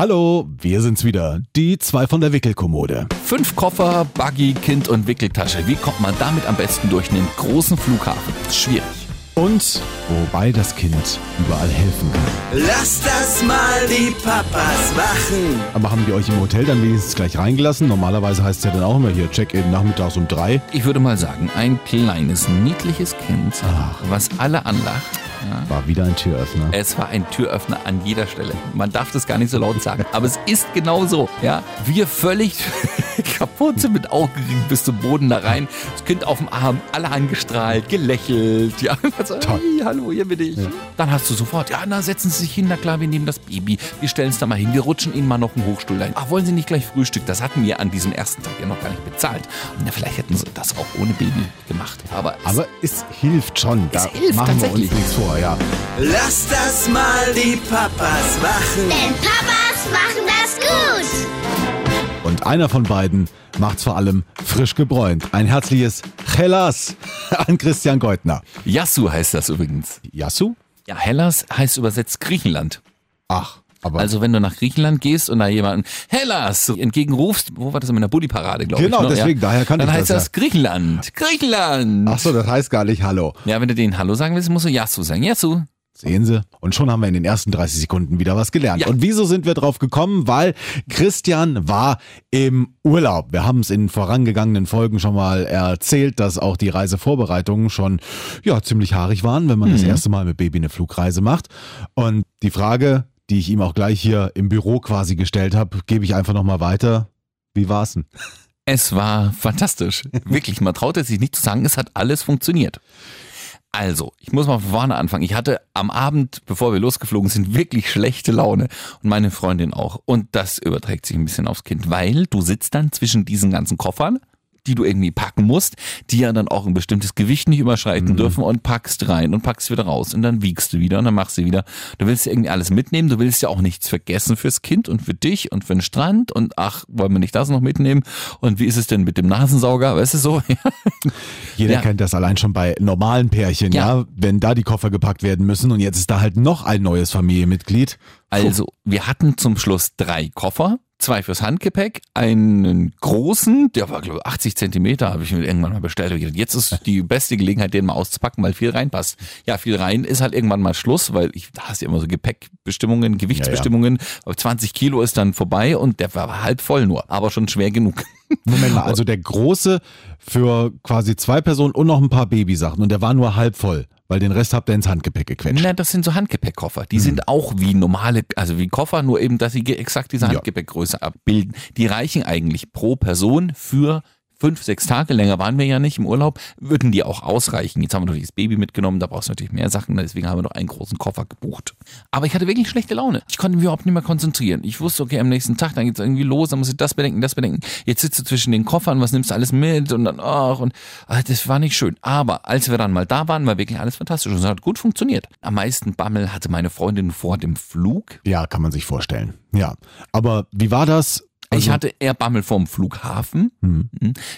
Hallo, wir sind's wieder. Die zwei von der Wickelkommode. Fünf Koffer, Buggy, Kind und Wickeltasche. Wie kommt man damit am besten durch einen großen Flughafen? Schwierig. Und wobei das Kind überall helfen kann. Lass das mal die Papas machen. Aber haben die euch im Hotel dann wenigstens gleich reingelassen? Normalerweise heißt es ja dann auch immer hier Check-in nachmittags um drei. Ich würde mal sagen, ein kleines, niedliches Kind, was alle anlacht. Ja. War wieder ein Türöffner. Es war ein Türöffner an jeder Stelle. Man darf das gar nicht so laut sagen, aber es ist genau so. Ja, wir völlig kaputt sind mit Augenringen bis zum Boden da rein. Das Kind auf dem Arm, alle angestrahlt, gelächelt. Ja, so, hey, hallo, hier bin ich. Ja. Dann hast du sofort, ja, na, setzen Sie sich hin, na klar, wir nehmen das Baby, wir stellen es da mal hin, wir rutschen Ihnen mal noch einen Hochstuhl ein. Ach, wollen Sie nicht gleich Frühstück? Das hatten wir an diesem ersten Tag ja noch gar nicht bezahlt. Und ja, vielleicht hätten sie das auch ohne Baby gemacht. Aber, aber es hilft schon. Da es hilft machen wir uns nichts vor, ja. Lass das mal die Papas machen. Denn Papas machen das gut. Und einer von beiden macht's vor allem frisch gebräunt. Ein herzliches Hellas an Christian Goldner. Yasu heißt das übrigens. Yasu? Ja, Hellas heißt übersetzt Griechenland. Ach, aber. Also wenn du nach Griechenland gehst und da jemanden Hellas entgegenrufst, wo war das in der Buddy-Parade, glaube genau, ich. Genau, deswegen, ja? daher kann Dann ich heißt das. das Griechenland. Griechenland. Ach so, das heißt gar nicht Hallo. Ja, wenn du den Hallo sagen willst, musst du Yasu sagen. Yasu. Sehen Sie? Und schon haben wir in den ersten 30 Sekunden wieder was gelernt. Ja. Und wieso sind wir drauf gekommen? Weil Christian war im Urlaub. Wir haben es in vorangegangenen Folgen schon mal erzählt, dass auch die Reisevorbereitungen schon ja ziemlich haarig waren, wenn man das erste Mal mit Baby eine Flugreise macht. Und die Frage, die ich ihm auch gleich hier im Büro quasi gestellt habe, gebe ich einfach nochmal weiter. Wie war's denn? Es war fantastisch. Wirklich, man traut es sich nicht zu sagen, es hat alles funktioniert. Also, ich muss mal von vorne anfangen. Ich hatte am Abend, bevor wir losgeflogen sind, wirklich schlechte Laune. Und meine Freundin auch. Und das überträgt sich ein bisschen aufs Kind, weil du sitzt dann zwischen diesen ganzen Koffern, die du irgendwie packen musst, die ja dann auch ein bestimmtes Gewicht nicht überschreiten dürfen und packst rein und packst wieder raus und dann wiegst du wieder und dann machst du wieder. Du willst ja irgendwie alles mitnehmen, du willst ja auch nichts vergessen fürs Kind und für dich und für den Strand und ach, wollen wir nicht das noch mitnehmen? Und wie ist es denn mit dem Nasensauger? Weißt du so? Jeder Ja. kennt das allein schon bei normalen Pärchen, ja. Ja. wenn da die Koffer gepackt werden müssen und jetzt ist da halt noch ein neues Familienmitglied. Also, wir hatten zum Schluss drei Koffer. Zwei fürs Handgepäck, einen großen, der war glaube ich 80 Zentimeter, habe ich mir irgendwann mal bestellt. Gedacht, Jetzt ist die beste Gelegenheit, den mal auszupacken, weil viel reinpasst. Ja, viel rein ist halt irgendwann mal Schluss, weil ich, da hast du ja immer so Gepäckbestimmungen, Gewichtsbestimmungen. Aber 20 Kilo ist dann vorbei und der war halb voll nur, aber schon schwer genug. Moment mal, also der große für quasi zwei Personen und noch ein paar Babysachen und der war nur halb voll, weil den Rest habt ihr ins Handgepäck gequetscht. Na, das sind so Handgepäckkoffer. Die sind auch wie normale, also wie Koffer, nur eben, dass sie exakt diese Ja. Handgepäckgröße abbilden. Die reichen eigentlich pro Person für fünf, sechs Tage, länger waren wir ja nicht im Urlaub, würden die auch ausreichen. Jetzt haben wir natürlich das Baby mitgenommen, da brauchst du natürlich mehr Sachen, deswegen haben wir noch einen großen Koffer gebucht. Aber ich hatte wirklich schlechte Laune. Ich konnte mich überhaupt nicht mehr konzentrieren. Ich wusste, okay, am nächsten Tag, dann geht's irgendwie los, dann muss ich das bedenken, das bedenken. Jetzt sitzt du zwischen den Koffern, was nimmst du alles mit und dann, ach, und ah, das war nicht schön. Aber als wir dann mal da waren, war wirklich alles fantastisch und es hat gut funktioniert. Am meisten Bammel hatte meine Freundin vor dem Flug. Ja, kann man sich vorstellen. Ja, aber wie war das? Ich Also- hatte eher Bammel vorm Flughafen. Mhm.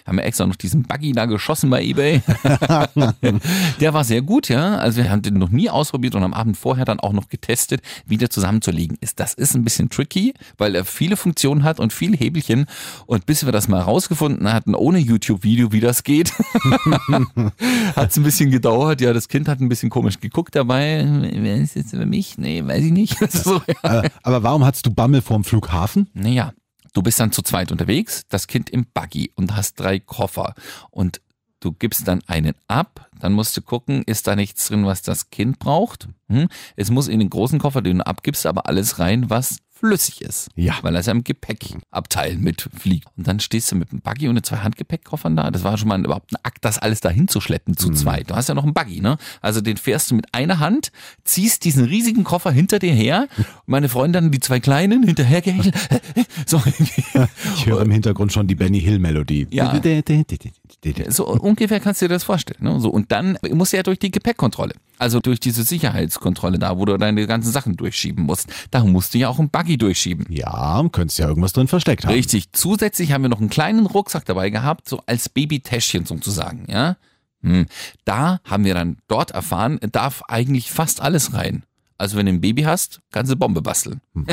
Haben wir extra noch diesen Buggy da geschossen bei Ebay. der war sehr gut, ja. Also wir haben den noch nie ausprobiert und am Abend vorher dann auch noch getestet, wie der zusammenzulegen ist. Das ist ein bisschen tricky, weil er viele Funktionen hat und viele Hebelchen. Und bis wir das mal rausgefunden hatten, ohne YouTube-Video, wie das geht, hat es ein bisschen gedauert. Ja, das Kind hat ein bisschen komisch geguckt dabei. Wer ist jetzt über mich? Nee, weiß ich nicht. so, ja. Äh, aber warum hattest du Bammel vorm Flughafen? Naja, du bist dann zu zweit unterwegs, das Kind im Buggy und hast drei Koffer und du gibst dann einen ab, dann musst du gucken, ist da nichts drin, was das Kind braucht. Hm? Es muss in den großen Koffer, den du abgibst, aber alles rein, was flüssig ist. Ja. Weil er ist ja im Gepäckabteil mitfliegt. Und dann stehst du mit dem Buggy und den zwei Handgepäckkoffern da. Das war schon mal überhaupt ein Akt, das alles dahin zu schleppen zu zweit. Du hast ja noch einen Buggy, ne? Also den fährst du mit einer Hand, ziehst diesen riesigen Koffer hinter dir her. Und meine Freundin die zwei kleinen hinterhergehechelt. So, Ich höre im Hintergrund schon die Benny Hill Melodie. Ja. so ungefähr kannst du dir das vorstellen. Ne? So, und dann musst du ja durch die Gepäckkontrolle. Also durch diese Sicherheitskontrolle da, wo du deine ganzen Sachen durchschieben musst. Da musst du ja auch einen Buggy durchschieben. Ja, könntest ja irgendwas drin versteckt haben. Richtig. Zusätzlich haben wir noch einen kleinen Rucksack dabei gehabt, so als Babytäschchen sozusagen, ja. Hm. Da haben wir dann dort erfahren, darf eigentlich fast alles rein. Also wenn du ein Baby hast, kannst du Bombe basteln.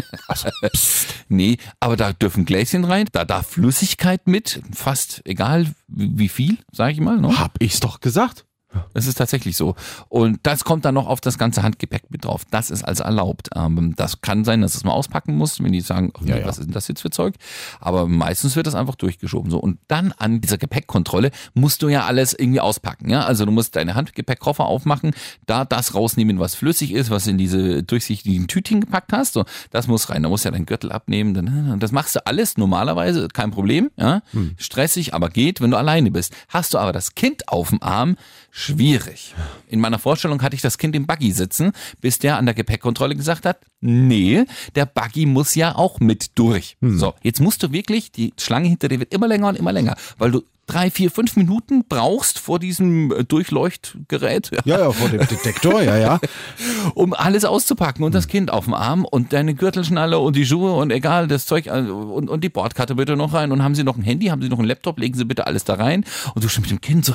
Nee, aber da dürfen Gläschen rein, da darf Flüssigkeit mit, fast egal wie, viel, sage ich mal. Ne? Hab ich's doch gesagt. Das ist tatsächlich so. Und das kommt dann noch auf das ganze Handgepäck mit drauf. Das ist also erlaubt. Ähm, das kann sein, dass es mal auspacken muss, wenn die sagen, ach, Ja, ja. was ist denn das jetzt für Zeug? Aber meistens wird das einfach durchgeschoben. So. Und dann an dieser Gepäckkontrolle musst du ja alles irgendwie auspacken. Ja? Also du musst deine Handgepäckkoffer aufmachen, da das rausnehmen, was flüssig ist, was in diese durchsichtigen Tütchen gepackt hast. So, das muss rein. Da musst du ja deinen Gürtel abnehmen. Dann, das machst du alles normalerweise, kein Problem. Ja? Hm. Stressig, aber geht, wenn du alleine bist. Hast du aber das Kind auf dem Arm, schwierig. In meiner Vorstellung hatte ich das Kind im Buggy sitzen, bis der an der Gepäckkontrolle gesagt hat, nee, der Buggy muss ja auch mit durch. So, jetzt musst du wirklich, die Schlange hinter dir wird immer länger und immer länger, weil du drei, vier, fünf Minuten brauchst vor diesem äh, Durchleuchtgerät, Ja, ja, vor dem Detektor, ja, ja. um alles auszupacken und das Kind auf dem Arm und deine Gürtelschnalle und die Schuhe und egal, das Zeug äh, und, und die Bordkarte bitte noch rein und haben Sie noch ein Handy, haben Sie noch einen Laptop, legen Sie bitte alles da rein und du schon mit dem Kind so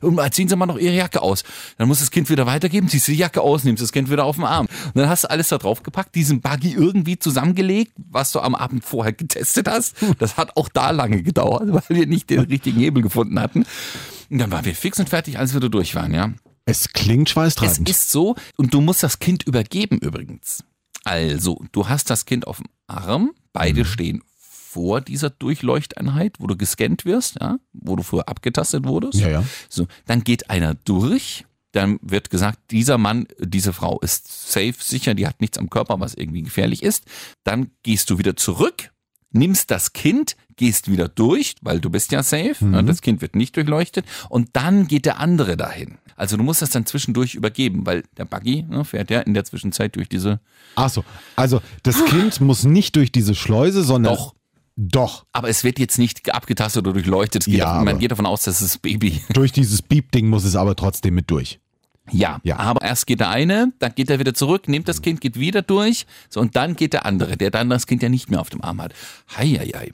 und mal ziehen Sie mal noch Ihre Jacke aus. Dann muss das Kind wieder weitergeben, ziehst du die Jacke aus, nimmst das Kind wieder auf den Arm und dann hast du alles da drauf gepackt, diesen Buggy irgendwie zusammengelegt, was du am Abend vorher getestet hast. Das hat auch da lange gedauert, weil wir nicht den richtigen Hebel gefunden hatten. Und dann waren wir fix und fertig, als wir da durch waren, ja. Es klingt Es schweißtreibend. ist so, und du musst das Kind übergeben übrigens. Also, du hast das Kind auf dem Arm, beide Mhm. stehen vor dieser Durchleuchteinheit, wo du gescannt wirst, ja, wo du vorher abgetastet wurdest. Ja, ja. So, dann geht einer durch, dann wird gesagt, dieser Mann, diese Frau ist safe, sicher, die hat nichts am Körper, was irgendwie gefährlich ist. Dann gehst du wieder zurück, nimmst das Kind, gehst wieder durch, weil du bist ja safe, ne, das Kind wird nicht durchleuchtet und dann geht der andere dahin. Also du musst das dann zwischendurch übergeben, weil der Buggy ne, fährt ja in der Zwischenzeit durch diese Ach so, also das Kind muss nicht durch diese Schleuse, sondern Doch. doch aber es wird jetzt nicht abgetastet oder durchleuchtet. Ja, davon, man geht davon aus, dass es Baby durch dieses Beep-Ding muss es aber trotzdem mit durch. Ja, Ja. aber erst geht der eine, dann geht er wieder zurück, nimmt das Kind, geht wieder durch, so und dann geht der andere, der dann das Kind ja nicht mehr auf dem Arm hat. Hei, hei, hei.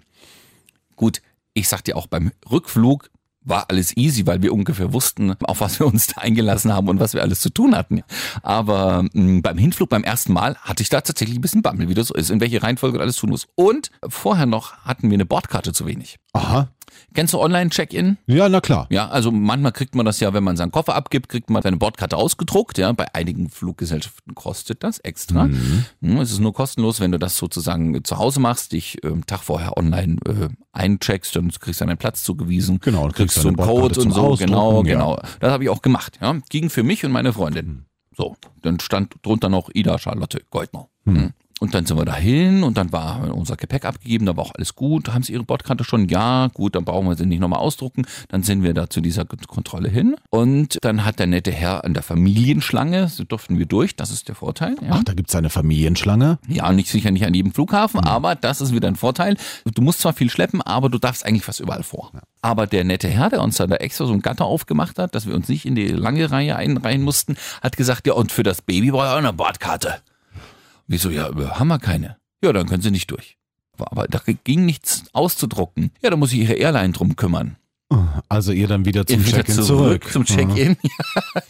Gut, ich sag dir auch beim Rückflug war alles easy, weil wir ungefähr wussten, auf was wir uns da eingelassen haben und was wir alles zu tun hatten. Aber mh, beim Hinflug, beim ersten Mal, hatte ich da tatsächlich ein bisschen Bammel, wie das so ist, in welche Reihenfolge alles tun muss. Und vorher noch hatten wir eine Bordkarte zu wenig. Aha. Kennst du Online-Check-In? Ja, na klar. Ja, also manchmal kriegt man das ja, wenn man seinen Koffer abgibt, kriegt man seine Bordkarte ausgedruckt. Ja, bei einigen Fluggesellschaften kostet das extra. Mhm. Hm, Es ist nur kostenlos, wenn du das sozusagen zu Hause machst, dich ähm, Tag vorher online äh, eincheckst, dann kriegst du deinen Platz zugewiesen. Genau, dann kriegst kriegst du du einen Code und so. Genau, ja. genau. Das habe ich auch gemacht. Ja, ging für mich und meine Freundin. So, dann stand drunter noch Ida Charlotte Goldner. Hm. Und dann sind wir dahin und dann war unser Gepäck abgegeben, da war auch alles gut. Haben Sie Ihre Bordkarte schon? Ja, gut, dann brauchen wir sie nicht nochmal ausdrucken. Dann sind wir da zu dieser Kontrolle hin. Und dann hat der nette Herr an der Familienschlange, so durften wir durch, das ist der Vorteil. Ja. Ach, da gibt's eine Familienschlange. Ja, nicht sicher nicht an jedem Flughafen, aber das ist wieder ein Vorteil. Du musst zwar viel schleppen, aber du darfst eigentlich fast überall vor. Aber der nette Herr, der uns da extra so ein Gatter aufgemacht hat, dass wir uns nicht in die lange Reihe einreihen mussten, hat gesagt, ja, und für das Baby braucht ihr auch eine Bordkarte. Wieso, ja, haben wir keine. Ja, dann können sie nicht durch. Aber da ging nichts auszudrucken. Ja, da muss sich ihre Airline drum kümmern. Also ihr dann wieder zum Check-in zurück. Zum Check-in. Ja.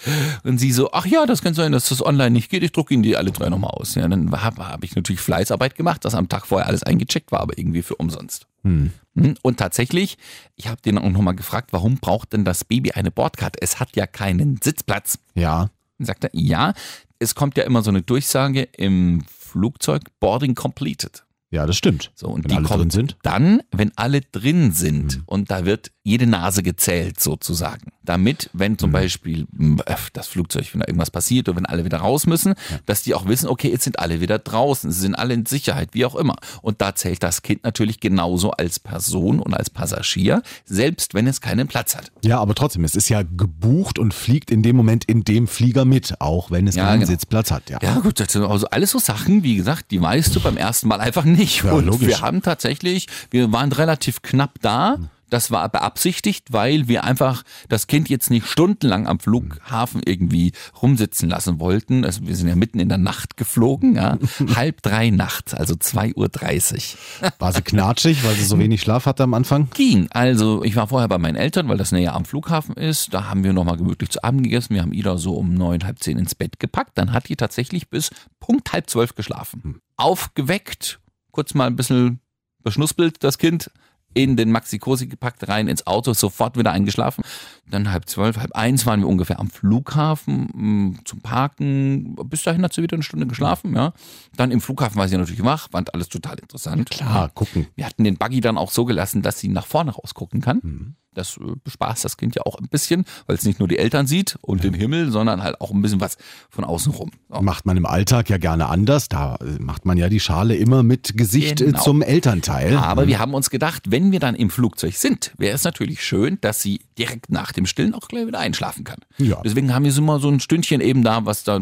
Und sie so, ach ja, das kann sein, dass das online nicht geht. Ich drucke Ihnen die alle drei nochmal aus. Ja, dann habe hab ich natürlich Fleißarbeit gemacht, dass am Tag vorher alles eingecheckt war, aber irgendwie für umsonst. Hm. Hm, Und tatsächlich, ich habe den auch nochmal gefragt, warum braucht denn das Baby eine Bordkarte? Es hat ja keinen Sitzplatz. Ja. Dann sagt er, ja, es kommt ja immer so eine Durchsage im Flugzeug, Boarding completed. Ja, das stimmt. So, und Wenn die alle kommt drin sind. dann, wenn alle drin sind und da wird jede Nase gezählt sozusagen. Damit, wenn zum Beispiel mh, äh, das Flugzeug, wenn da irgendwas passiert oder wenn alle wieder raus müssen, dass die auch wissen, okay, jetzt sind alle wieder draußen, sie sind alle in Sicherheit, wie auch immer. Und da zählt das Kind natürlich genauso als Person und als Passagier, selbst wenn es keinen Platz hat. Ja, aber trotzdem, es ist ja gebucht und fliegt in dem Moment in dem Flieger mit, auch wenn es Ja, keinen genau. Sitzplatz hat. Ja. Ja, gut, das sind also alles so Sachen, wie gesagt, die weißt du beim ersten Mal einfach nicht. Ja, und logisch. wir haben tatsächlich, wir waren relativ knapp da. Das war beabsichtigt, weil wir einfach das Kind jetzt nicht stundenlang am Flughafen irgendwie rumsitzen lassen wollten. Also wir sind ja mitten in der Nacht geflogen, ja. halb drei nachts, also 2.30 Uhr. War sie knatschig, weil sie so wenig Schlaf hatte am Anfang? Ging. Also ich war vorher bei meinen Eltern, weil das näher am Flughafen ist. Da haben wir nochmal gemütlich zu Abend gegessen. Wir haben Ida so um neun, halb zehn ins Bett gepackt. Dann hat die tatsächlich bis Punkt halb zwölf geschlafen. Aufgeweckt kurz mal ein bisschen beschnuspelt, das Kind, in den Maxi Cosi gepackt, rein ins Auto, sofort wieder eingeschlafen. Dann halb zwölf, halb eins waren wir ungefähr am Flughafen mh, zum Parken. Bis dahin hat sie wieder eine Stunde geschlafen, ja. Dann im Flughafen war sie natürlich wach, fand alles total interessant. Klar, gucken. Wir hatten den Buggy dann auch so gelassen, dass sie nach vorne rausgucken kann. Das äh, bespaßt das Kind ja auch ein bisschen, weil es nicht nur die Eltern sieht und den Himmel, sondern halt auch ein bisschen was von außen rum. So. Macht man im Alltag ja gerne anders. Da äh, macht man ja die Schale immer mit Gesicht äh, Genau. zum Elternteil. Aber wir haben uns gedacht, wenn wir dann im Flugzeug sind, wäre es natürlich schön, dass sie direkt nach dem Stillen auch gleich wieder einschlafen kann. Ja. Deswegen haben wir sie mal so ein Stündchen eben da, was da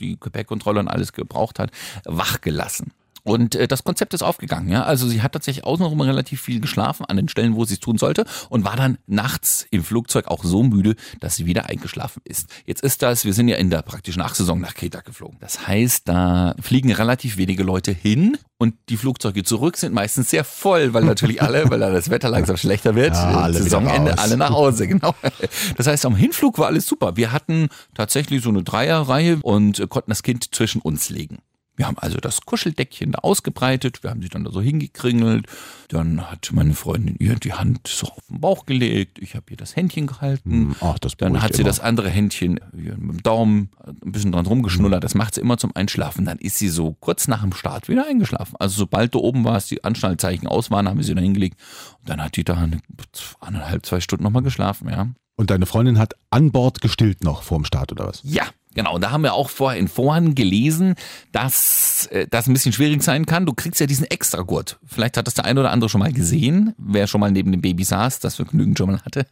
die Gepäckkontrolle und alles gebraucht hat, wach gelassen. Und äh, das Konzept ist aufgegangen, ja. Also sie hat tatsächlich außenrum relativ viel geschlafen an den Stellen, wo sie es tun sollte und war dann nachts im Flugzeug auch so müde, dass sie wieder eingeschlafen ist. Jetzt ist das, wir sind ja in der praktischen Nachsaison nach Kreta geflogen. Das heißt, da fliegen relativ wenige Leute hin und die Flugzeuge zurück sind meistens sehr voll, weil natürlich alle, weil da das Wetter langsam schlechter wird, Ja, alle Saisonende, alle nach Hause, genau. Das heißt, am Hinflug war alles super. Wir hatten tatsächlich so eine Dreierreihe und äh, konnten das Kind zwischen uns legen. Wir haben also das Kuscheldeckchen da ausgebreitet, wir haben sie dann da so hingekringelt, dann hat meine Freundin ihr die Hand so auf den Bauch gelegt, ich habe ihr das Händchen gehalten, Hm, ach, das dann hat sie immer. das andere Händchen mit dem Daumen ein bisschen dran rumgeschnullert, das macht sie immer zum Einschlafen, dann ist sie so kurz nach dem Start wieder eingeschlafen. Also sobald da oben war, die Anschnallzeichen aus waren, haben wir sie da hingelegt und dann hat die da eine, eineinhalb, zwei Stunden nochmal geschlafen, ja. Und deine Freundin hat an Bord gestillt noch vorm Start oder was? Ja, genau. Und da haben wir auch vorher in Foren gelesen, dass äh, das ein bisschen schwierig sein kann. Du kriegst ja diesen Extragurt. Vielleicht hat das der eine oder andere schon mal gesehen, wer schon mal neben dem Baby saß, das Vergnügen schon mal hatte.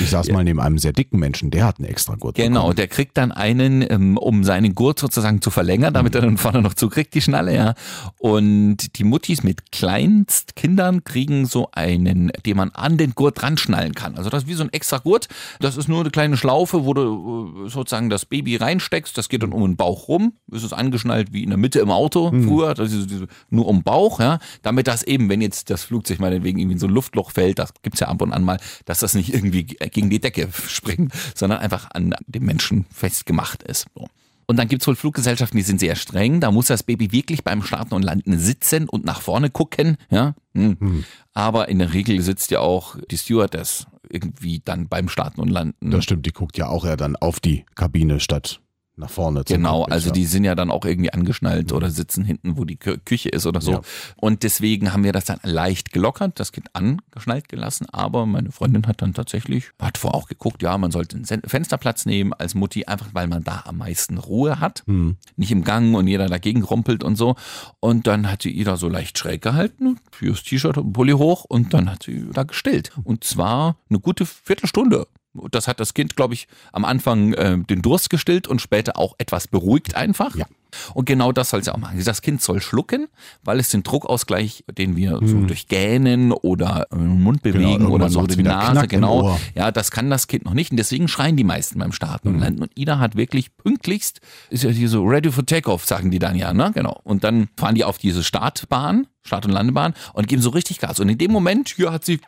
Ich saß mal neben einem sehr dicken Menschen, der hat einen extra Gurt. Genau, bekommen. der kriegt dann einen, ähm, um seinen Gurt sozusagen zu verlängern, damit er dann vorne noch zukriegt, die Schnalle, ja. Und die Muttis mit Kleinstkindern kriegen so einen, den man an den Gurt dran schnallen kann. Also das ist wie so ein extra Gurt. Das ist nur eine kleine Schlaufe, wo du äh, sozusagen das Baby reinsteckst. Das geht dann um den Bauch rum. Es ist angeschnallt wie in der Mitte im Auto früher. Ist diese- nur um den Bauch, ja. Damit das eben, wenn jetzt das Flugzeug meinetwegen irgendwie in so ein Luftloch fällt, das gibt's ja ab und an mal, dass das nicht irgendwie gegen die Decke springt, sondern einfach an dem Menschen festgemacht ist. So. Und dann gibt's wohl Fluggesellschaften, die sind sehr streng. Da muss das Baby wirklich beim Starten und Landen sitzen und nach vorne gucken. Ja? Hm. Aber in der Regel sitzt ja auch die Stewardess irgendwie dann beim Starten und Landen. Das stimmt, die guckt ja auch eher dann auf die Kabine statt nach vorne. zum Genau, Cockpit, also ja. die sind ja dann auch irgendwie angeschnallt oder sitzen hinten, wo die Kü Küche ist oder so. Ja. Und deswegen haben wir das dann leicht gelockert, das Kind angeschnallt gelassen. Aber meine Freundin hat dann tatsächlich, hat vorher auch geguckt, ja, man sollte einen Fensterplatz nehmen als Mutti, einfach weil man da am meisten Ruhe hat. Hm. Nicht im Gang und jeder dagegen rumpelt und so. Und dann hat sie ihr da so leicht schräg gehalten, fürs T-Shirt und Pulli hoch und dann hat sie da gestillt. Und zwar eine gute Viertelstunde. Das hat das Kind, glaube ich, am Anfang äh, den Durst gestillt und später auch etwas beruhigt einfach. Ja. Und genau das soll sie auch machen. Das Kind soll schlucken, weil es den Druckausgleich, den wir so durch Gähnen oder äh, Mund bewegen Hm. Genau, oder so die Nase, genau. Ja, das kann das Kind noch nicht. Und deswegen schreien die meisten beim Starten Hm. und Landen. Und Ida hat wirklich pünktlichst, ist ja hier so ready for takeoff, sagen die dann ja, ne? Genau. Und dann fahren die auf diese Startbahn, Start- und Landebahn und geben so richtig Gas. Und in dem Moment, hier hat sie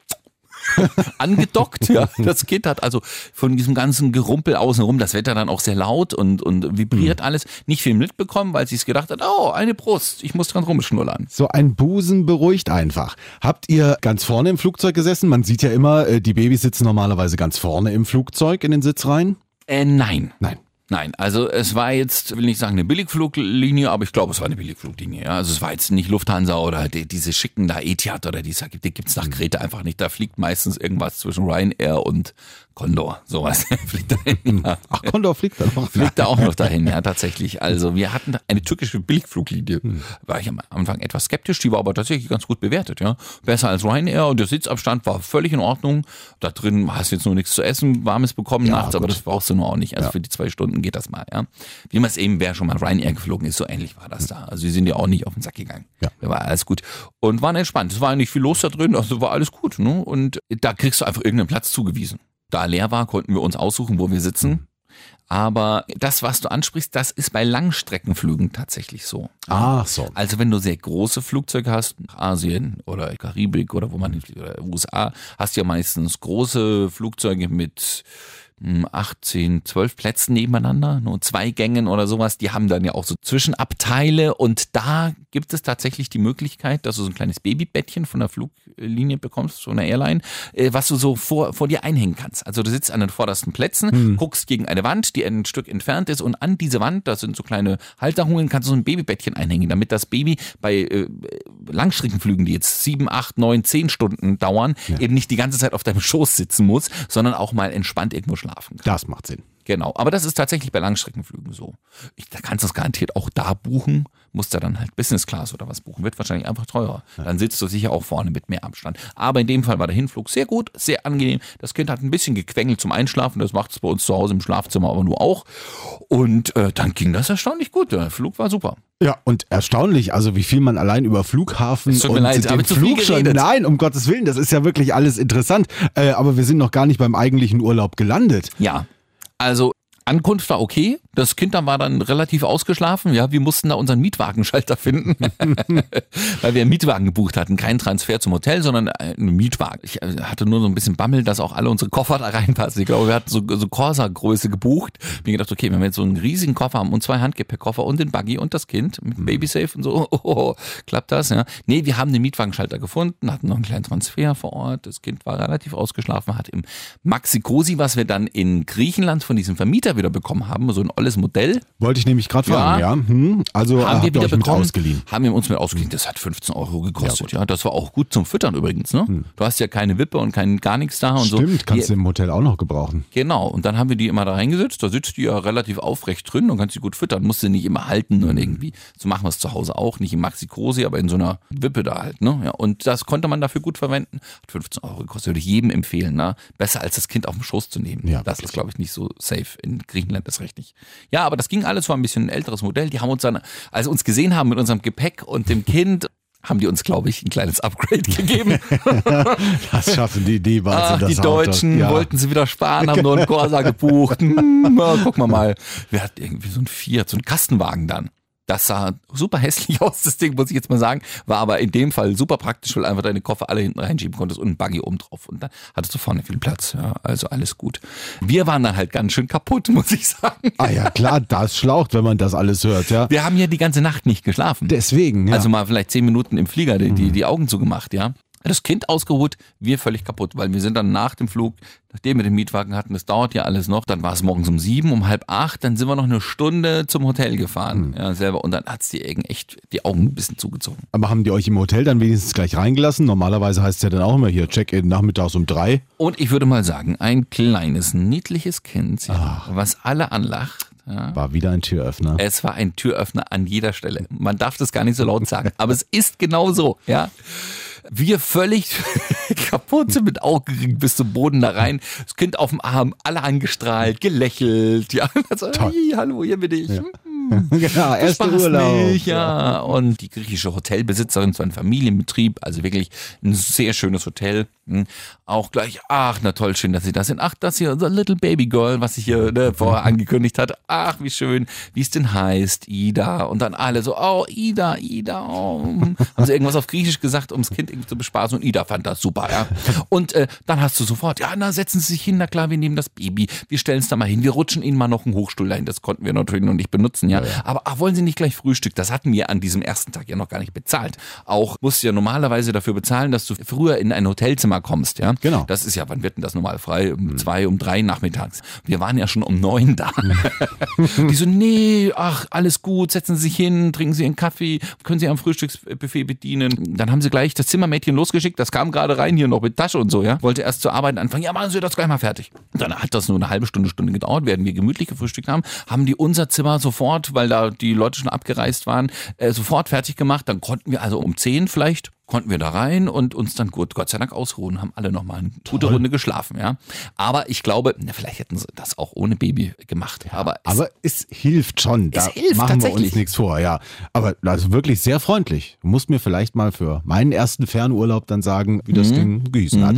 angedockt. Ja, das Kind hat also von diesem ganzen Gerumpel außenrum, das Wetter dann auch sehr laut und, und vibriert alles, nicht viel mitbekommen, weil sie es gedacht hat, oh, eine Brust, ich muss dran rumschnullern. So ein Busen beruhigt einfach. Habt ihr ganz vorne im Flugzeug gesessen? Man sieht ja immer, äh, die Babys sitzen normalerweise ganz vorne im Flugzeug in den Sitzreihen. Äh, nein. Nein. Nein, also es war jetzt, will nicht sagen eine Billigfluglinie, aber ich glaube, es war eine Billigfluglinie. Ja? Also es war jetzt nicht Lufthansa oder die, diese schicken da Etihad oder die, die gibt's nach Kreta einfach nicht. Da fliegt meistens irgendwas zwischen Ryanair und Condor. Sowas fliegt dahin. Ja. Ach, Condor fliegt da noch. Fliegt da auch noch dahin, ja, tatsächlich. Also wir hatten eine türkische Billigfluglinie. Hm. War ich am Anfang etwas skeptisch, die war aber tatsächlich ganz gut bewertet, ja. Besser als Ryanair und der Sitzabstand war völlig in Ordnung. Da drin hast du jetzt nur nichts zu essen, warmes bekommen Ja, nachts, aber gut. das brauchst du nur auch nicht. Also Ja. für die zwei Stunden geht das mal, ja. Wie man es eben, wer schon mal Ryanair geflogen ist, so ähnlich war das da. Also wir sind ja auch nicht auf den Sack gegangen. Ja. Da war alles gut. Und waren entspannt. Es war nicht viel los da drin, also war alles gut, ne? Und da kriegst du einfach irgendeinen Platz zugewiesen. Da leer war, konnten wir uns aussuchen, wo wir sitzen. Aber das, was du ansprichst, das ist bei Langstreckenflügen tatsächlich so. Ach so. Also wenn du sehr große Flugzeuge hast, Asien oder Karibik oder wo man oder USA, hast du ja meistens große Flugzeuge mit hm, 18, 12 Plätzen nebeneinander, nur zwei Gängen oder sowas, die haben dann ja auch so Zwischenabteile und da gibt es tatsächlich die Möglichkeit, dass du so ein kleines Babybettchen von der Fluglinie bekommst, von der Airline, äh, was du so vor, vor dir einhängen kannst. Also du sitzt an den vordersten Plätzen, guckst gegen eine Wand, die ein Stück entfernt ist und an diese Wand, da sind so kleine Halterungen, kannst du so ein Babybettchen einhängen, damit das Baby bei äh, Langstreckenflügen, die jetzt sieben, acht, neun, zehn Stunden dauern, eben nicht die ganze Zeit auf deinem Schoß sitzen muss, sondern auch mal entspannt irgendwo schlafen kann. Das macht Sinn. Genau, aber das ist tatsächlich bei Langstreckenflügen so. Ich, da kannst du es garantiert auch da buchen, musst du dann halt Business Class oder was buchen, wird wahrscheinlich einfach teurer. Dann sitzt du sicher auch vorne mit mehr Abstand. Aber in dem Fall war der Hinflug sehr gut, sehr angenehm. Das Kind hat ein bisschen gequengelt zum Einschlafen, das macht es bei uns zu Hause im Schlafzimmer aber nur auch. Und äh, dann ging das erstaunlich gut. Der Flug war super. Ja, und erstaunlich, also wie viel man allein über Flughafen und leid, den Flug schon. Nein, um Gottes Willen, das ist ja wirklich alles interessant. Äh, aber wir sind noch gar nicht beim eigentlichen Urlaub gelandet. Ja, also Ankunft war okay. Das Kind dann war dann relativ ausgeschlafen. Ja, wir mussten da unseren Mietwagenschalter finden, weil wir einen Mietwagen gebucht hatten. Kein Transfer zum Hotel, sondern einen Mietwagen. Ich äh, hatte nur so ein bisschen Bammel, dass auch alle unsere Koffer da reinpassen. Ich glaube, wir hatten so, so Corsa-Größe gebucht. Mir gedacht, okay, wenn wir jetzt so einen riesigen Koffer haben und zwei Handgepäckkoffer und den Buggy und das Kind mit Babysafe und so, oh, oh, oh, klappt das? Ja. Nee, wir haben den Mietwagenschalter gefunden, hatten noch einen kleinen Transfer vor Ort. Das Kind war relativ ausgeschlafen, hat im Maxi Cosi, was wir dann in Griechenland von diesem Vermieter wieder bekommen haben, so ein olles Modell, Wollte ich nämlich gerade fragen, ja. Ja. Hm, also haben wir wieder bekommen. ausgeliehen. Haben wir uns mit ausgeliehen. Das hat 15 Euro gekostet. Ja, das war auch gut zum Füttern übrigens. Ne? Du hast ja keine Wippe und kein gar nichts da und so. Stimmt, kannst du im Hotel auch noch gebrauchen. Genau, und dann haben wir die immer da reingesetzt. Da sitzt die ja relativ aufrecht drin und kannst sie gut füttern. Musst sie nicht immer halten und irgendwie. So machen wir es zu Hause auch. Nicht im Maxi-Cosi, aber in so einer Wippe da halt. Ne? Ja, und das konnte man dafür gut verwenden. Hat 15 Euro gekostet. Würde ich jedem empfehlen. Ne? Besser als das Kind auf dem Schoß zu nehmen. Ja, das wirklich. ist, glaube ich, nicht so safe. In Griechenland ist recht nicht. Ja, aber das ging alles. War ein bisschen ein älteres Modell. Die haben uns dann, als sie uns gesehen haben mit unserem Gepäck und dem Kind, haben die uns, glaube ich, ein kleines Upgrade gegeben. Das schaffen die die Ach, das die. Deutschen ja. wollten sie wieder sparen, haben nur einen Corsa gebucht. Hm, na, guck mal mal. Wir hatten irgendwie so ein Fiat, so ein Kastenwagen dann. Das sah super hässlich aus, das Ding, muss ich jetzt mal sagen. War aber in dem Fall super praktisch, weil einfach deine Koffer alle hinten reinschieben konntest und ein Buggy oben drauf. Und dann hattest du vorne viel Platz. Ja, also alles gut. Wir waren dann halt ganz schön kaputt, muss ich sagen. Ah ja, klar, das schlaucht, wenn man das alles hört, ja. Wir haben ja die ganze Nacht nicht geschlafen. Deswegen, ja. Also mal vielleicht zehn Minuten im Flieger die, die, die Augen zugemacht, ja. Das Kind ausgeruht, wir völlig kaputt, weil wir sind dann nach dem Flug, nachdem wir den Mietwagen hatten, das dauert ja alles noch, dann war es morgens um sieben, um halb acht, dann sind wir noch eine Stunde zum Hotel gefahren, ja, selber, und dann hat's die Augen echt, die Augen ein bisschen zugezogen. Aber haben die euch im Hotel dann wenigstens gleich reingelassen? Normalerweise heißt es ja dann auch immer hier Check-in nachmittags um drei. Und ich würde mal sagen, ein kleines, niedliches Kind, ja, was alle anlacht, ja. War wieder ein Türöffner. Es war ein Türöffner an jeder Stelle. Man darf das gar nicht so laut sagen, aber es ist genau so, ja. Wir völlig kaputt sind mit Augenringen bis zum Boden da rein. Das Kind auf dem Arm, alle angestrahlt, gelächelt. Ja, also. "Hi, hallo, hier bin ich. Hm, genau, erster Spaß Urlaub. Mich, ja. Und die griechische Hotelbesitzerin, so ein Familienbetrieb, also wirklich ein sehr schönes Hotel. Hm. Auch gleich, ach, na toll, schön, dass Sie da sind. Ach, das hier, unser Little Baby Girl, was sich hier ne, vorher angekündigt hat. Ach, wie schön, wie es denn heißt, Ida. Und dann alle so, oh, Ida, Ida. Oh. Hm. Haben sie irgendwas auf Griechisch gesagt, um das Kind irgendwie zu bespaßen. Und Ida fand das super, ja. Und äh, dann hast du sofort, ja, na, setzen Sie sich hin, na klar, wir nehmen das Baby, wir stellen es da mal hin, wir rutschen Ihnen mal noch einen Hochstuhl dahin. Das konnten wir natürlich noch nicht benutzen, ja. Aber ach, wollen Sie nicht gleich Frühstück? Das hatten wir an diesem ersten Tag ja noch gar nicht bezahlt. Auch musst du ja normalerweise dafür bezahlen, dass du früher in ein Hotelzimmer kommst, ja. Genau. Das ist ja, wann wird denn das normal frei? Um zwei, um drei nachmittags. Wir waren ja schon um neun da. Die so, nee, ach, alles gut, setzen Sie sich hin, trinken Sie einen Kaffee, können Sie am Frühstücksbuffet bedienen. Dann haben sie gleich das Zimmermädchen losgeschickt, das kam gerade rein hier noch mit Tasche und so, ja. Wollte erst zu arbeiten anfangen, ja, machen Sie das gleich mal fertig. Dann hat das nur eine halbe Stunde, Stunde gedauert, werden wir gemütlich gefrühstückt haben, haben die unser Zimmer sofort, weil da die Leute schon abgereist waren, äh, sofort fertig gemacht. Dann konnten wir also um zehn vielleicht konnten wir da rein und uns dann gut, Gott sei Dank ausruhen, haben alle nochmal eine gute Runde geschlafen, ja. Aber ich glaube, na, vielleicht hätten sie das auch ohne Baby gemacht. aber, es- Aber es hilft schon. Da hilft machen wir uns nichts vor, ja. Aber also wirklich sehr freundlich. Du musst mir vielleicht mal für meinen ersten Fernurlaub dann sagen, wie Mhm. das Ding gießen hat.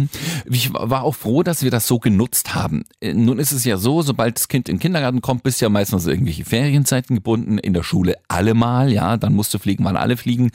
Ich war auch froh, dass wir das so genutzt haben. Äh, Nun ist es ja so, sobald das Kind in den Kindergarten kommt, bist du ja meistens irgendwelche Ferienzeiten gebunden, in der Schule allemal, ja, dann musst du fliegen, wann alle fliegen.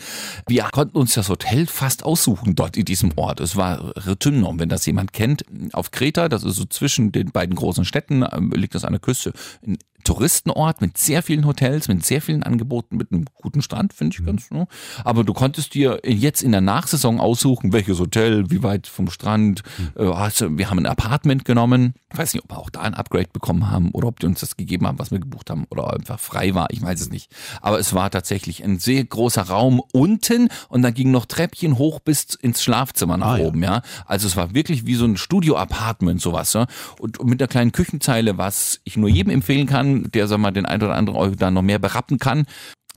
Wir konnten uns das Hotel fast aussuchen dort in diesem Ort. Es war Retunnom, wenn das jemand kennt, auf Kreta, das ist so zwischen den beiden großen Städten, ähm, liegt das an der Küste. Ein Touristenort mit sehr vielen Hotels, mit sehr vielen Angeboten, mit einem guten Strand, finde ich ganz. Ne? Aber du konntest dir jetzt in der Nachsaison aussuchen, welches Hotel, wie weit vom Strand. Äh, hast du, wir haben ein Apartment genommen. Ich weiß nicht, ob wir auch da ein Upgrade bekommen haben oder ob die uns das gegeben haben, was wir gebucht haben oder einfach frei war. Ich weiß es nicht. Aber es war tatsächlich ein sehr großer Raum unten und dann ging noch Treppchen hoch bis ins Schlafzimmer nach Ah, ja. oben. Ja, also es war wirklich wie so ein Studio-Apartment sowas. Ja? Und mit der kleinen Küchenzeile, was ich nur jedem empfehlen kann, der sag mal den ein oder anderen Euro da noch mehr berappen kann.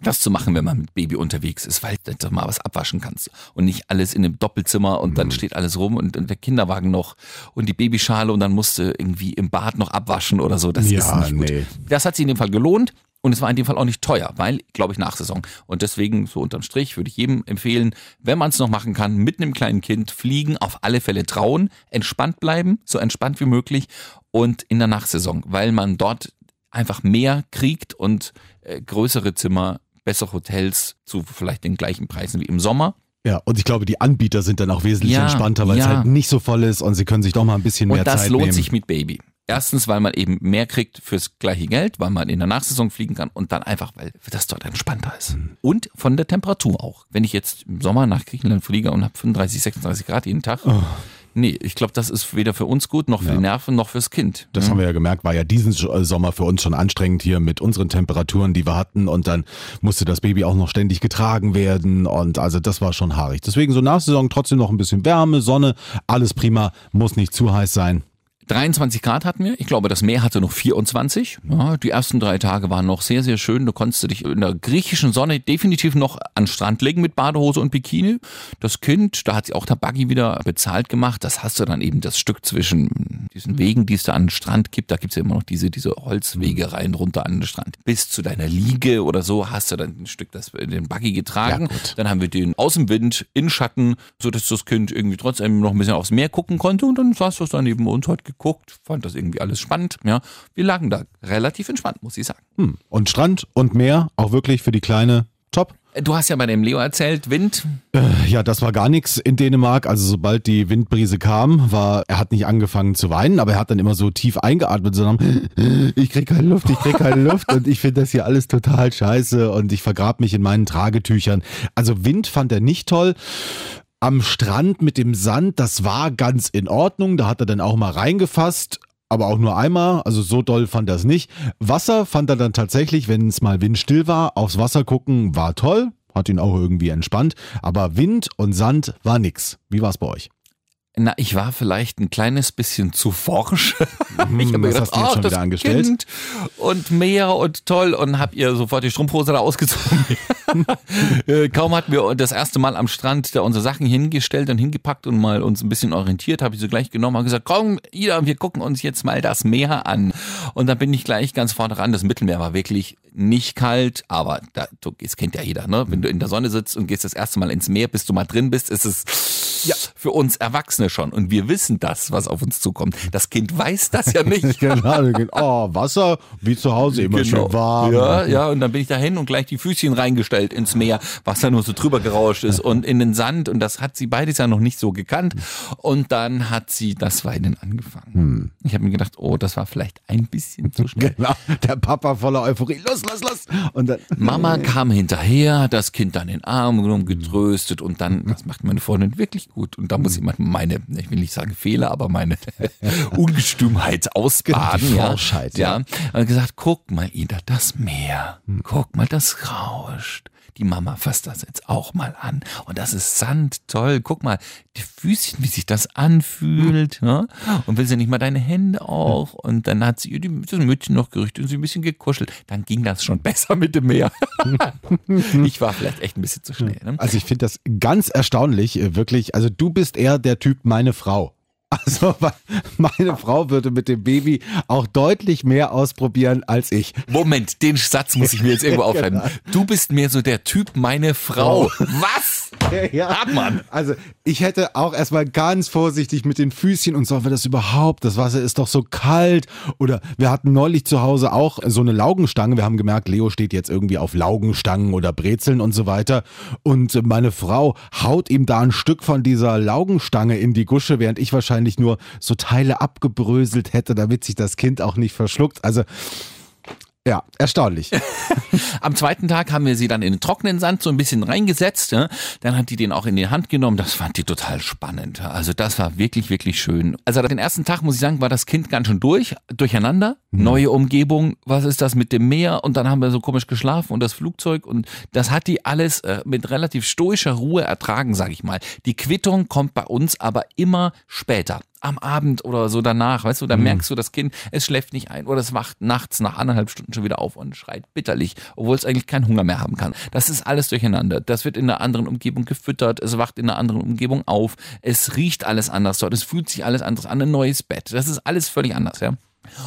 Das zu machen, wenn man mit Baby unterwegs ist, weil du doch mal was abwaschen kannst und nicht alles in einem Doppelzimmer und Mhm. dann steht alles rum und, und der Kinderwagen noch und die Babyschale und dann musst du irgendwie im Bad noch abwaschen oder so. Das Ja, ist nicht gut. nee. Das hat sich in dem Fall gelohnt und es war in dem Fall auch nicht teuer, weil, glaube ich, Nachsaison. Und deswegen, so unterm Strich, würde ich jedem empfehlen, wenn man es noch machen kann, mit einem kleinen Kind fliegen, auf alle Fälle trauen, entspannt bleiben, so entspannt wie möglich und in der Nachsaison, weil man dort einfach mehr kriegt und äh, größere Zimmer, bessere Hotels zu vielleicht den gleichen Preisen wie im Sommer. Ja, und ich glaube, die Anbieter sind dann auch wesentlich Ja, entspannter, weil es ja. halt nicht so voll ist und sie können sich doch mal ein bisschen mehr Und das Zeit lohnt nehmen. sich mit Baby. Erstens, weil man eben mehr kriegt fürs gleiche Geld, weil man in der Nachsaison fliegen kann und dann einfach, weil das dort entspannter ist. Mhm. Und von der Temperatur auch. Wenn ich jetzt im Sommer nach Griechenland fliege und habe 35, 36 Grad jeden Tag, Oh. Nee, ich glaube, das ist weder für uns gut, noch für die Nerven, noch fürs Kind. Das haben wir ja gemerkt, war ja diesen äh, Sommer für uns schon anstrengend hier mit unseren Temperaturen, die wir hatten. Und dann musste das Baby auch noch ständig getragen werden. Und also das war schon haarig. Deswegen so Nachsaison trotzdem noch ein bisschen Wärme, Sonne, alles prima, muss nicht zu heiß sein. 23 Grad hatten wir. Ich glaube, das Meer hatte noch 24. Ja, die ersten drei Tage waren noch sehr, sehr schön. Du konntest dich in der griechischen Sonne definitiv noch an den Strand legen mit Badehose und Bikini. Das Kind, da hat sich auch der Buggy wieder bezahlt gemacht. Das hast du dann eben das Stück zwischen diesen Wegen, die es da an den Strand gibt. Da gibt's ja immer noch diese, diese Holzwege rein runter an den Strand. Bis zu deiner Liege oder so hast du dann ein Stück das, den Buggy getragen. Ja. Dann haben wir den Außenwind in Schatten, so dass das Kind irgendwie trotzdem noch ein bisschen aufs Meer gucken konnte und dann saß das da neben uns, hat geguckt, fand das irgendwie alles spannend. Ja, wir lagen da relativ entspannt, muss ich sagen. Hm. Und Strand und Meer, auch wirklich für die Kleine, top. Du hast ja bei dem Leo erzählt, Wind. Ja, das war gar nichts in Dänemark. Also sobald die Windbrise kam, war, er hat nicht angefangen zu weinen, aber er hat dann immer so tief eingeatmet, sondern ich krieg keine Luft, ich krieg keine Luft und ich finde das hier alles total scheiße und ich vergrab mich in meinen Tragetüchern. Also Wind fand er nicht toll. Am Strand mit dem Sand, das war ganz in Ordnung. Da hat er dann auch mal reingefasst. Aber auch nur einmal, also so doll fand er es nicht. Wasser fand er dann tatsächlich, wenn es mal windstill war, aufs Wasser gucken war toll, hat ihn auch irgendwie entspannt. Aber Wind und Sand war nix. Wie war's bei euch? Na, ich war vielleicht ein kleines bisschen zu forsch. ich habe gedacht, ach, schon das wieder angestellt? Kind und Meer und toll und hab ihr sofort die Strumpfhose da ausgezogen. Äh, Kaum hatten wir das erste Mal am Strand da unsere Sachen hingestellt und hingepackt und mal uns ein bisschen orientiert, habe ich sie gleich genommen und gesagt, komm, Ida, wir gucken uns jetzt mal das Meer an. Und dann bin ich gleich ganz vorne ran. Das Mittelmeer war wirklich nicht kalt, aber da, das kennt ja jeder, ne? Wenn du in der Sonne sitzt und gehst das erste Mal ins Meer, bis du mal drin bist, ist es ja, für uns Erwachsene schon. Und wir wissen das, was auf uns zukommt. Das Kind weiß das ja nicht. genau, oh, Wasser, wie zu Hause, immer schön warm. Ja, ja, und dann bin ich dahin und gleich die Füßchen reingestellt ins Meer, was da nur so drüber gerauscht ist und in den Sand und das hat sie beides ja noch nicht so gekannt und dann hat sie das Weinen angefangen. Ich habe mir gedacht, oh, das war vielleicht ein bisschen zu schnell. Genau, der Papa voller Euphorie. Los, los, los. Und dann, Mama kam hinterher, hat das Kind dann in den Arm genommen, getröstet und dann, das macht meine Freundin wirklich gut. Und da muss ich manchmal meine, ich will nicht sagen Fehler, aber meine Ungestümheit ausbaden. Genau, ja. Forschheit, ja. ja. Und gesagt, guck mal, Ida, das Meer. Guck mal, das rauscht. Die Mama fasst das jetzt auch mal an. Und das ist sandtoll. Guck mal, die Füßchen, wie sich das anfühlt. Ne? Und will sie nicht mal deine Hände auch? Und dann hat sie ihr die- das Mütchen noch gerichtet und sie ein bisschen gekuschelt. Dann ging das schon besser mit dem Meer. ich war vielleicht echt ein bisschen zu schnell. Ne? Also ich finde das ganz erstaunlich, äh, wirklich. Also du bist eher der Typ meine Frau. Also meine Frau würde mit dem Baby auch deutlich mehr ausprobieren als ich. Moment, den Satz muss ich mir jetzt irgendwo aufschreiben. Du bist mehr so der Typ, meine Frau. Was? Ja, Hartmann. Also ich hätte auch erstmal ganz vorsichtig mit den Füßchen und sollen wir das überhaupt? Das Wasser ist doch so kalt. Oder wir hatten neulich zu Hause auch so eine Laugenstange. Wir haben gemerkt, Leo steht jetzt irgendwie auf Laugenstangen oder Brezeln und so weiter. Und meine Frau haut ihm da ein Stück von dieser Laugenstange in die Gusche, während ich wahrscheinlich nur so Teile abgebröselt hätte, damit sich das Kind auch nicht verschluckt. Also ja, erstaunlich. Am zweiten Tag haben wir sie dann in den trockenen Sand so ein bisschen reingesetzt. Ja. Dann hat die den auch in die Hand genommen. Das fand die total spannend. Also das war wirklich, wirklich schön. Also den ersten Tag, muss ich sagen, war das Kind ganz schön durch, durcheinander. Neue Umgebung, was ist das mit dem Meer? Und dann haben wir so komisch geschlafen und das Flugzeug. Und das hat die alles äh, mit relativ stoischer Ruhe ertragen, sag ich mal. Die Quittung kommt bei uns aber immer später. Am Abend oder so danach, weißt du, da merkst du, das Kind, es schläft nicht ein oder es wacht nachts nach anderthalb Stunden schon wieder auf und schreit bitterlich, obwohl es eigentlich keinen Hunger mehr haben kann. Das ist alles durcheinander. Das wird in einer anderen Umgebung gefüttert, es wacht in einer anderen Umgebung auf, es riecht alles anders dort, es fühlt sich alles anders an, ein neues Bett. Das ist alles völlig anders, ja.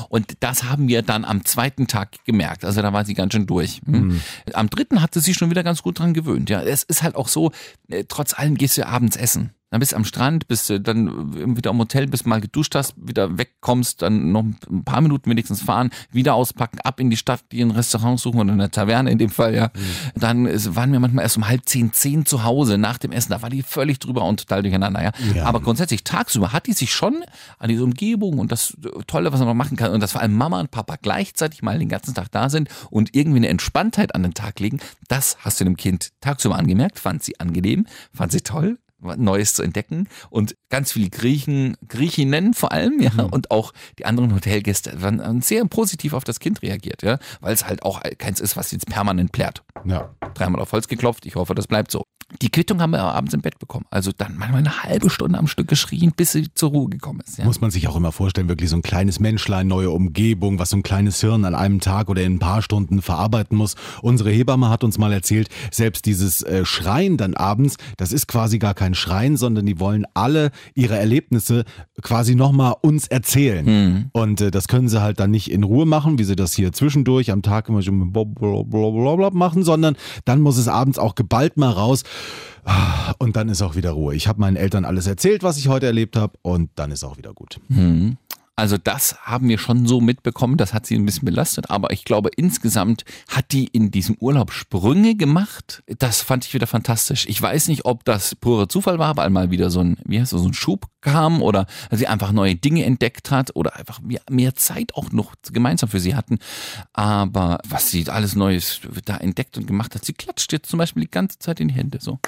Und das haben wir dann am zweiten Tag gemerkt. Also da war sie ganz schön durch. Hm. Am dritten hatte sie schon wieder ganz gut dran gewöhnt. Ja, es ist halt auch so, äh, trotz allem gehst du ja abends essen. Dann bist du am Strand, bist du dann wieder im Hotel, bis mal geduscht hast, wieder wegkommst, dann noch ein paar Minuten wenigstens fahren, wieder auspacken, ab in die Stadt, die ein Restaurant suchen oder eine Taverne in dem Fall, ja. Dann ist- waren wir manchmal erst um halb zehn, zehn zu Hause nach dem Essen. Da war die völlig drüber und total durcheinander, ja. Ja. Aber grundsätzlich tagsüber hat die sich schon an diese Umgebung und das Tolle, was man noch machen kann und dass vor allem Mama und Papa gleichzeitig mal den ganzen Tag da sind und irgendwie eine Entspanntheit an den Tag legen, das hast du dem Kind tagsüber angemerkt, fand sie angenehm, fand sie toll. Neues zu entdecken und ganz viele Griechen, Griechinnen vor allem, ja, und auch die anderen Hotelgäste waren sehr positiv auf das Kind reagiert, ja, weil es halt auch keins ist, was jetzt permanent plärt Ja. dreimal auf Holz geklopft. Ich hoffe, das bleibt so. Die Quittung haben wir abends im Bett bekommen. Also dann manchmal eine halbe Stunde am Stück geschrien, bis sie zur Ruhe gekommen ist. Ja. Muss man sich auch immer vorstellen, wirklich so ein kleines Menschlein, neue Umgebung, was so ein kleines Hirn an einem Tag oder in ein paar Stunden verarbeiten muss. Unsere Hebamme hat uns mal erzählt, selbst dieses äh, Schreien dann abends, das ist quasi gar kein Schreien, sondern die wollen alle ihre Erlebnisse quasi nochmal uns erzählen. Und äh, das können sie halt dann nicht in Ruhe machen, wie sie das hier zwischendurch am Tag immer blablabla machen, sondern dann muss es abends auch geballt mal raus. Und dann ist auch wieder Ruhe. Ich habe meinen Eltern alles erzählt, was ich heute erlebt habe, und dann ist auch wieder gut. Also das haben wir schon so mitbekommen, das hat sie ein bisschen belastet, aber ich glaube insgesamt hat die in diesem Urlaub Sprünge gemacht. Das fand ich wieder fantastisch. Ich weiß nicht, ob das purer Zufall war, weil mal wieder so ein, wie heißt das, so ein Schub kam oder sie einfach neue Dinge entdeckt hat oder einfach mehr, mehr Zeit auch noch gemeinsam für sie hatten. Aber was sie alles Neues da entdeckt und gemacht hat, sie klatscht jetzt zum Beispiel die ganze Zeit in die Hände so.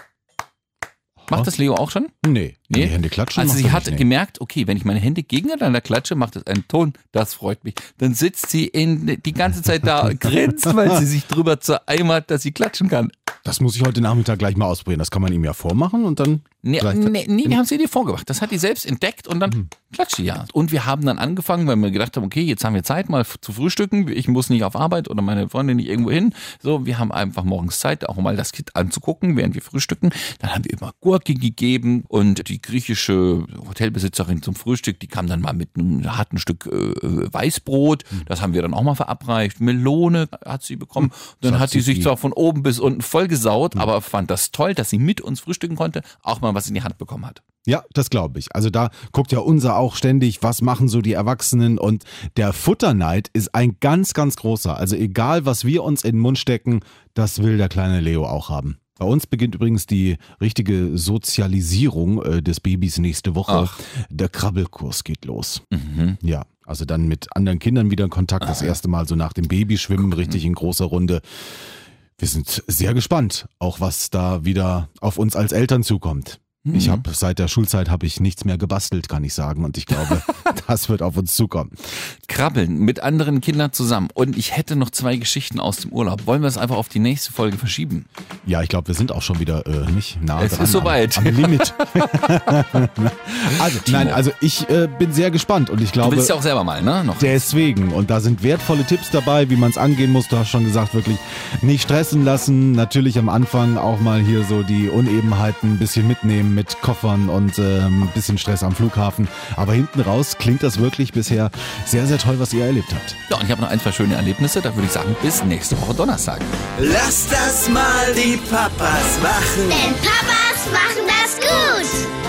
Macht das Leo auch schon? Nee, Nee. die Hände klatschen. Also sie hat nicht, nee. gemerkt, okay, wenn ich meine Hände gegeneinander klatsche, macht es einen Ton, das freut mich. Dann sitzt sie in, die ganze Zeit da, grinst, weil sie sich drüber zereimert, dass sie klatschen kann. Das muss ich heute Nachmittag gleich mal ausprobieren. Das kann man ihm ja vormachen und dann. Nee, nee, nee, die haben sie dir vorgemacht. Das hat die selbst entdeckt und dann Mhm. klatscht sie ja. Und wir haben dann angefangen, weil wir gedacht haben, okay, jetzt haben wir Zeit mal zu frühstücken. Ich muss nicht auf Arbeit oder meine Freundin nicht irgendwo hin. So, wir haben einfach morgens Zeit, auch mal das Kind anzugucken, während wir frühstücken. Dann haben wir immer Gurke gegeben und die griechische Hotelbesitzerin zum Frühstück, die kam dann mal mit einem harten Stück äh, Weißbrot. Mhm. Das haben wir dann auch mal verabreicht. Melone hat sie bekommen. Dann Sagt hat sie sich die. zwar von oben bis unten vollgesaut, Mhm. aber fand das toll, dass sie mit uns frühstücken konnte, auch mal was in die Hand bekommen hat. Ja, das glaube ich. Also da guckt ja unser auch ständig, was machen so die Erwachsenen und der Futterneid ist ein ganz, ganz großer. Also egal, was wir uns in den Mund stecken, das will der kleine Leo auch haben. Bei uns beginnt übrigens die richtige Sozialisierung äh, des Babys nächste Woche. Ach. Der Krabbelkurs geht los. Mhm. Ja, also dann mit anderen Kindern wieder in Kontakt. Ah, Das erste Mal so nach dem Babyschwimmen, richtig in großer Runde. Wir sind sehr gespannt, auch was da wieder auf uns als Eltern zukommt. Ich habe seit der Schulzeit habe ich nichts mehr gebastelt, kann ich sagen. Und ich glaube, das wird auf uns zukommen. Krabbeln mit anderen Kindern zusammen. Und ich hätte noch zwei Geschichten aus dem Urlaub. Wollen wir es einfach auf die nächste Folge verschieben? Ja, ich glaube, wir sind auch schon wieder äh, nicht nah Es dran. ist soweit. Am, am Limit. also, nein, also ich äh, bin sehr gespannt und ich Du glaube. willst ja auch selber mal, ne? Noch. Deswegen, und da sind wertvolle Tipps dabei, wie man es angehen muss. Du hast schon gesagt, wirklich nicht stressen lassen. Natürlich am Anfang auch mal hier so die Unebenheiten ein bisschen mitnehmen mit Koffern und ähm, ein bisschen Stress am Flughafen. Aber hinten raus klingt das wirklich bisher sehr, sehr toll, was ihr erlebt habt. Ja, und ich habe noch ein, zwei schöne Erlebnisse. Da würde ich sagen, bis nächste Woche Donnerstag. Lass das mal die Papas machen. Denn Papas machen das gut.